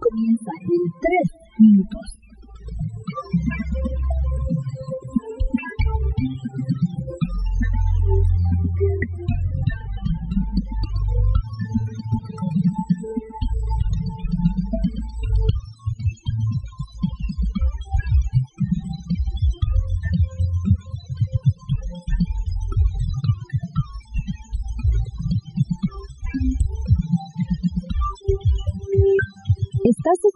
Comienzan en 3 minutos.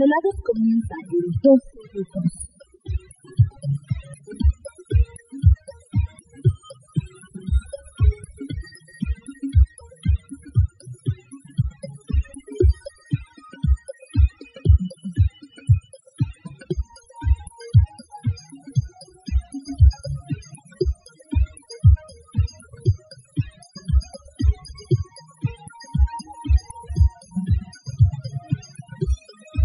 Desvelados comienzan en 2 minutos.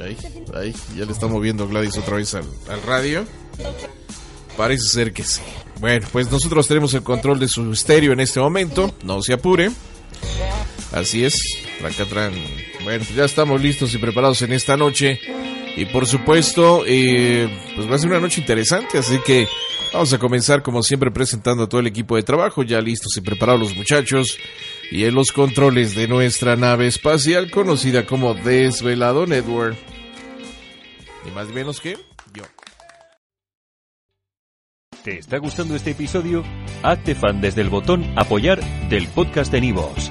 Ahí, ahí, ya le está moviendo Gladys otra vez al, radio. Parece ser que sí. Bueno, pues nosotros tenemos el control de su estéreo en este momento. No se apure. Así es. Tracatran. Bueno, ya estamos listos y preparados en esta noche. Y por supuesto, eh, pues va a ser una noche interesante. Así que vamos a comenzar como siempre presentando a todo el equipo de trabajo. Ya listos y preparados los muchachos. Y en los controles de nuestra nave espacial conocida como Desvelado Network. Ni más ni menos que yo. ¿Te está gustando este episodio? Hazte fan desde el botón Apoyar del podcast de Nivos.